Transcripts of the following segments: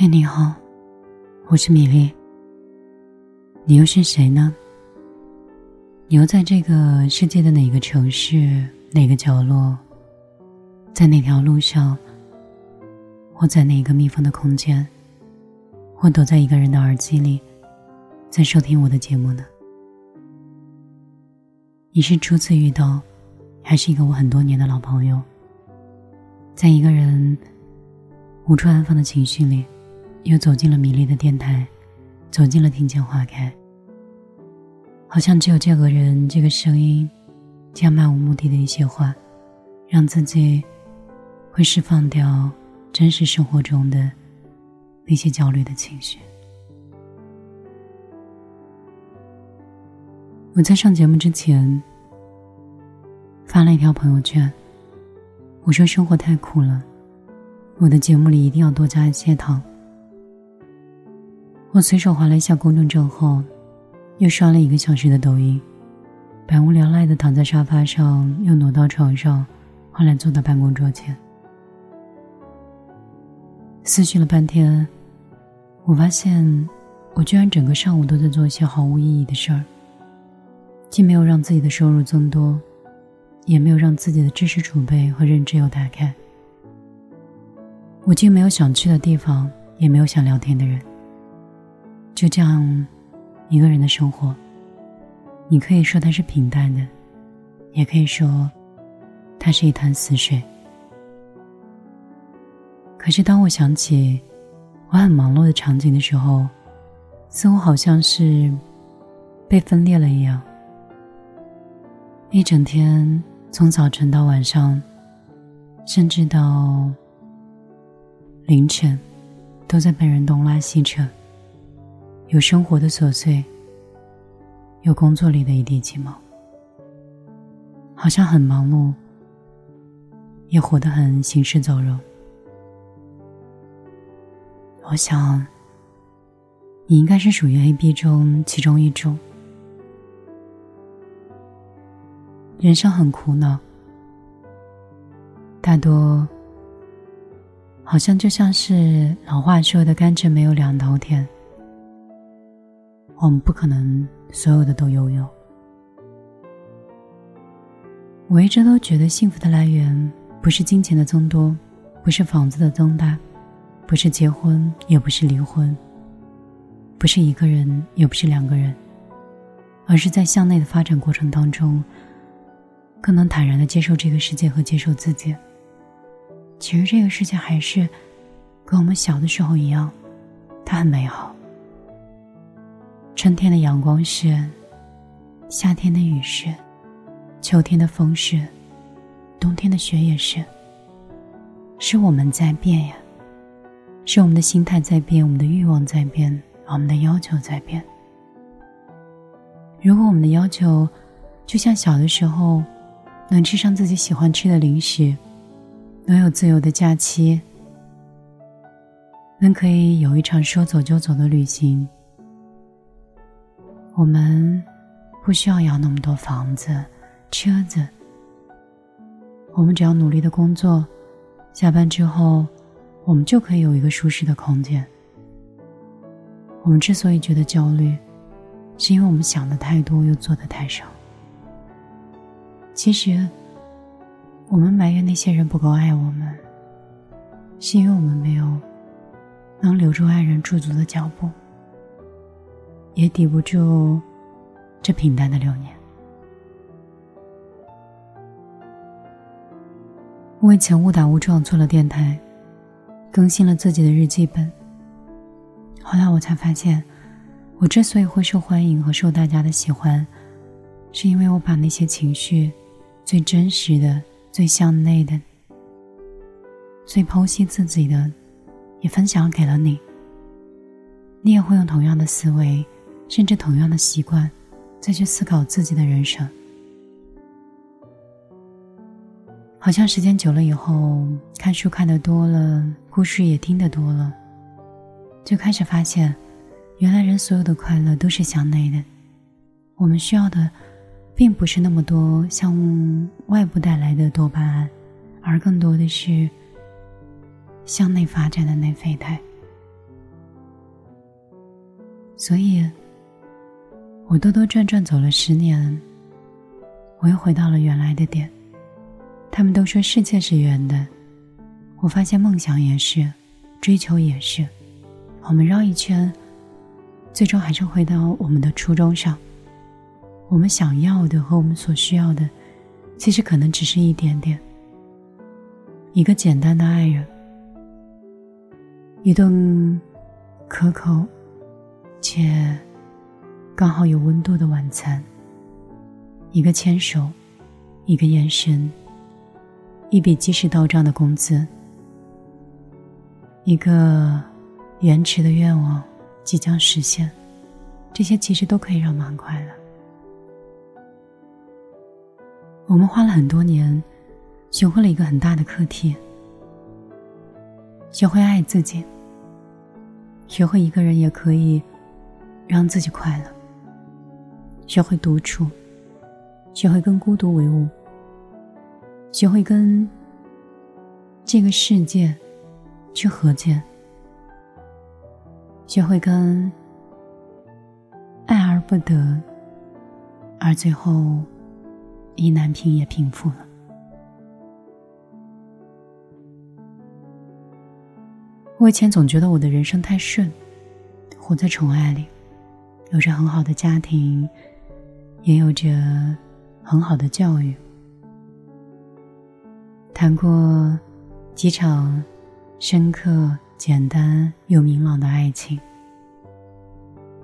嘿，你好，我是米粒。你又是谁呢？你又在这个世界的哪个城市、哪个角落，在哪条路上，或在哪个密封的空间，或躲在一个人的耳机里，在收听我的节目呢？你是初次遇到，还是一个我很多年的老朋友？在一个人无处安放的情绪里。又走进了米粒的电台，走进了听见花开。好像只有这个人、这个声音，这样漫无目的的一些话，让自己会释放掉真实生活中的那些焦虑的情绪。我在上节目之前发了一条朋友圈，我说生活太苦了，我的节目里一定要多加一些糖。我随手划了一下公众账后，又刷了一个小时的抖音，百无聊赖的躺在沙发上，又挪到床上，后来坐到办公桌前，思绪了半天，我发现我居然整个上午都在做一些毫无意义的事儿，既没有让自己的收入增多，也没有让自己的知识储备和认知有打开，我既没有想去的地方，也没有想聊天的人。就这样，一个人的生活，你可以说它是平淡的，也可以说它是一潭死水。可是当我想起我很忙碌的场景的时候，似乎好像是被分裂了一样，一整天从早晨到晚上，甚至到凌晨，都在被人东拉西扯。有生活的琐碎，有工作里的一地鸡毛，好像很忙碌，也活得很行尸走肉。我想，你应该是属于 A、B 中其中一种。人生很苦恼，大多好像就像是老话说的“甘蔗没有两头甜”。我们不可能所有的都拥有。我一直都觉得幸福的来源不是金钱的增多，不是房子的增大，不是结婚，也不是离婚，不是一个人，也不是两个人，而是在向内的发展过程当中，更能坦然的接受这个世界和接受自己。其实这个世界还是跟我们小的时候一样，它很美好。春天的阳光是，夏天的雨是，秋天的风是，冬天的雪也是。是我们在变呀，是我们的心态在变，我们的欲望在变，我们的要求在变。如果我们的要求，就像小的时候，能吃上自己喜欢吃的零食，能有自由的假期，能可以有一场说走就走的旅行。我们不需要要那么多房子、车子，我们只要努力的工作，下班之后，我们就可以有一个舒适的空间。我们之所以觉得焦虑，是因为我们想的太多，又做的太少。其实，我们埋怨那些人不够爱我们，是因为我们没有能留住爱人驻足的脚步。也抵不住这平淡的流年。我以前误打误撞做了电台，更新了自己的日记本。后来我才发现，我之所以会受欢迎和受大家的喜欢，是因为我把那些情绪最真实的、最向内的、最剖析自己的，也分享给了你。你也会用同样的思维。甚至同样的习惯，再去思考自己的人生，好像时间久了以后，看书看得多了，故事也听得多了，就开始发现，原来人所有的快乐都是向内的。我们需要的，并不是那么多向外部带来的多巴胺，而更多的是向内发展的内啡肽。所以，我兜兜转转走了十年，我又回到了原来的点。他们都说世界是圆的，我发现梦想也是，追求也是。我们绕一圈，最终还是回到我们的初衷上。我们想要的和我们所需要的，其实可能只是一点点。一个简单的爱人，一顿可口且刚好有温度的晚餐，一个牵手，一个眼神，一笔即时到账的工资，一个延迟的愿望即将实现，这些其实都可以让我们很快乐。我们花了很多年，学会了一个很大的课题：学会爱自己，学会一个人也可以让自己快乐，学会独处，学会跟孤独为伍，学会跟这个世界去和解，学会跟爱而不得，而最后。意难平也平复了。我以前总觉得我的人生太顺，活在宠爱里，有着很好的家庭，也有着很好的教育，谈过几场深刻、简单又明朗的爱情，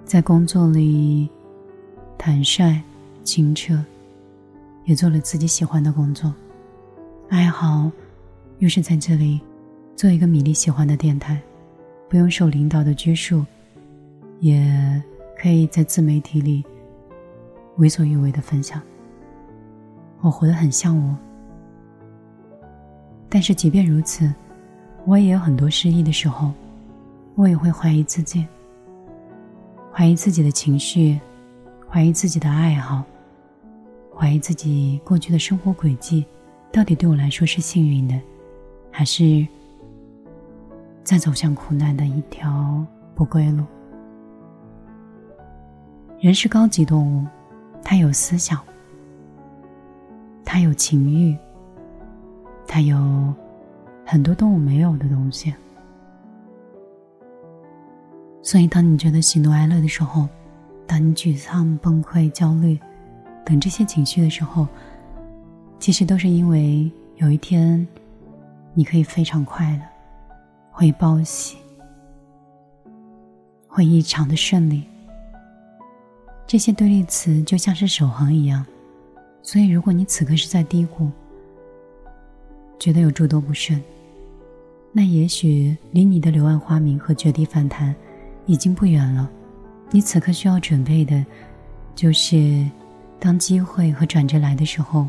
在工作里坦率、清澈。也做了自己喜欢的工作，爱好又是在这里做一个米粒喜欢的电台，不用受领导的拘束，也可以在自媒体里为所欲为的分享。我活得很像我，但是即便如此，我也有很多失意的时候，我也会怀疑自己，怀疑自己的情绪，怀疑自己的爱好。怀疑自己过去的生活轨迹，到底对我来说是幸运的，还是在走向苦难的一条不归路？人是高级动物，它有思想，它有情欲，它有很多动物没有的东西。所以，当你觉得喜怒哀乐的时候，当你沮丧、崩溃、焦虑。等这些情绪的时候，其实都是因为有一天，你可以非常快乐，会报喜，会异常的顺利。这些对立词就像是守恒一样，所以如果你此刻是在低谷，觉得有诸多不顺，那也许离你的柳暗花明和绝地反弹已经不远了。你此刻需要准备的，就是。当机会和转折来的时候，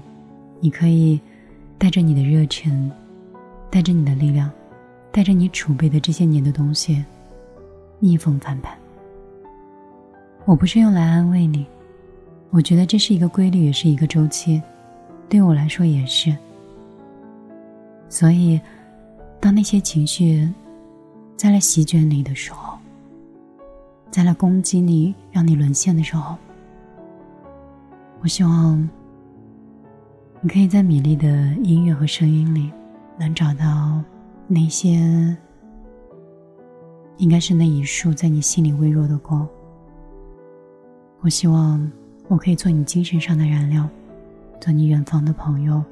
你可以带着你的热忱，带着你的力量，带着你储备的这些年的东西，逆风翻盘。我不是用来安慰你，我觉得这是一个规律，也是一个周期，对我来说也是。所以，当那些情绪再来席卷你的时候，再来攻击你，让你沦陷的时候。我希望你可以在米粒的音乐和声音里，能找到那些应该是那一束在你心里微弱的光。我希望我可以做你精神上的燃料，做你远方的朋友，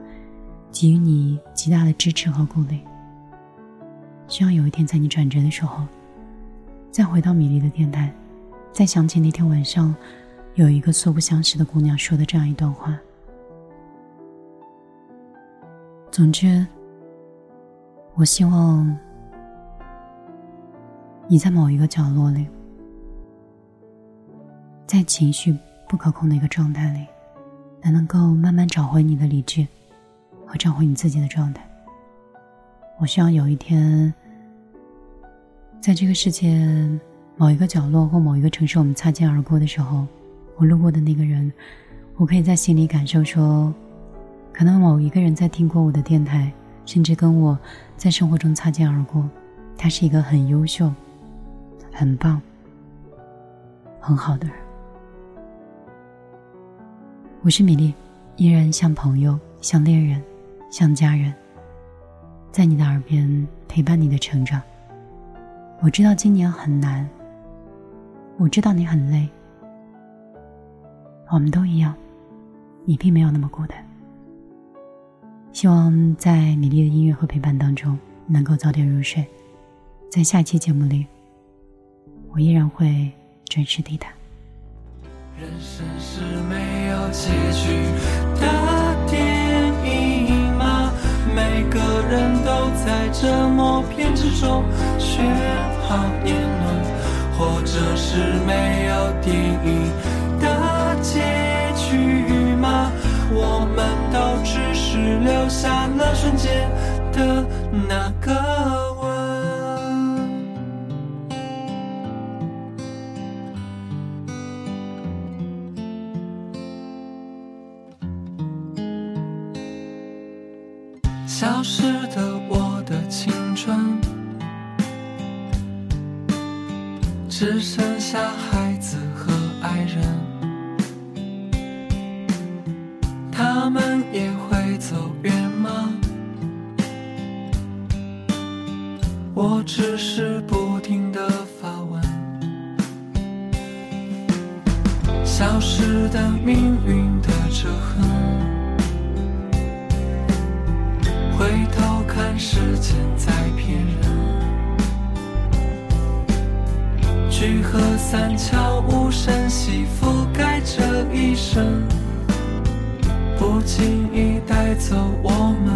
给予你极大的支持和鼓励。希望有一天在你转折的时候，再回到米粒的电台，再想起那天晚上。有一个素不相识的姑娘说的这样一段话。总之，我希望你在某一个角落里，在情绪不可控的一个状态里，能能够慢慢找回你的理智，和找回你自己的状态。我希望有一天，在这个世界某一个角落或某一个城市，我们擦肩而过的时候。我路过的那个人，我可以在心里感受说，可能某一个人在听过我的电台，甚至跟我在生活中擦肩而过。他是一个很优秀、很棒、很好的人。我是米粒，依然像朋友，像恋人，像家人，在你的耳边陪伴你的成长。我知道今年很难，我知道你很累，我们都一样，你并没有那么孤单。希望在米粒的音乐和陪伴当中，能够早点入睡。在下期节目里，我依然会准时抵达。人生是没有结局的电影吗？每个人都在这默片之中选好年轮，或者是没有电影的结局吗？我们都只是留下了瞬间的那个。消失的我的青春，只剩下孩子和爱人。他们也会走远吗？我只是不停的发问。消失的命运的折痕。回头看，时间在骗人。聚合散悄无声息覆盖这一生，不经意带走我们。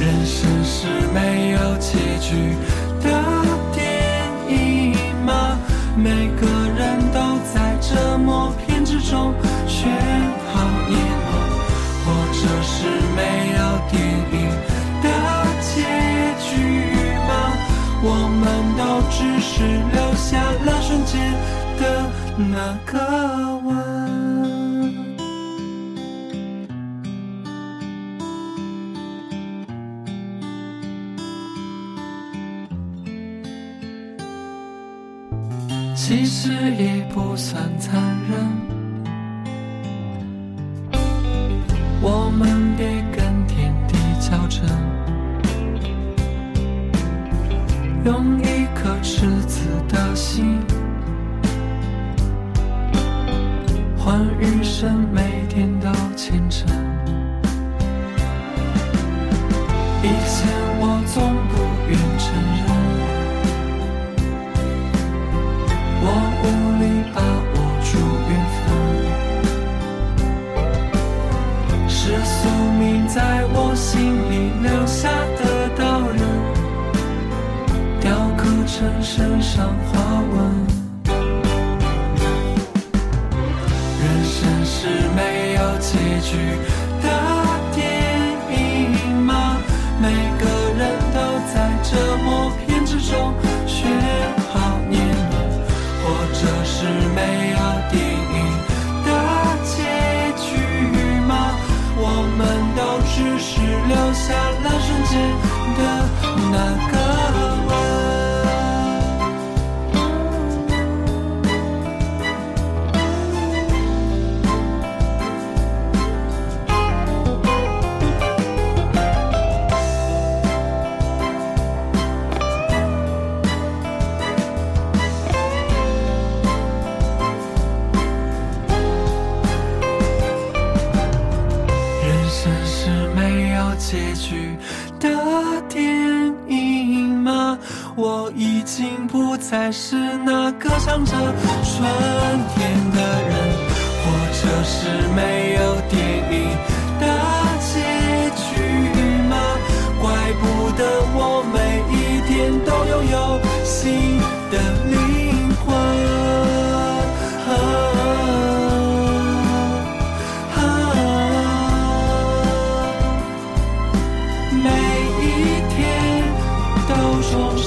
人生是没有结局的电影吗？每个人都在这默片之中有电影的结局吗？我们都只是留下了瞬间的那个吻。其实也不算残忍。余生每天都虔诚。以前我总不愿承认，我无力把握住缘分。是宿命在我心里留下的刀刃，雕刻成身上花纹。真是没有结局的电影吗？每个人都在这默片之中选好年轮，或者是没有电影的结局吗？我们都。只是留下了瞬间的那个我已经不再是那个唱着春天的人，或者是没有电影的结局吗？怪不得我每一天都拥有新的灵魂。每一天都重生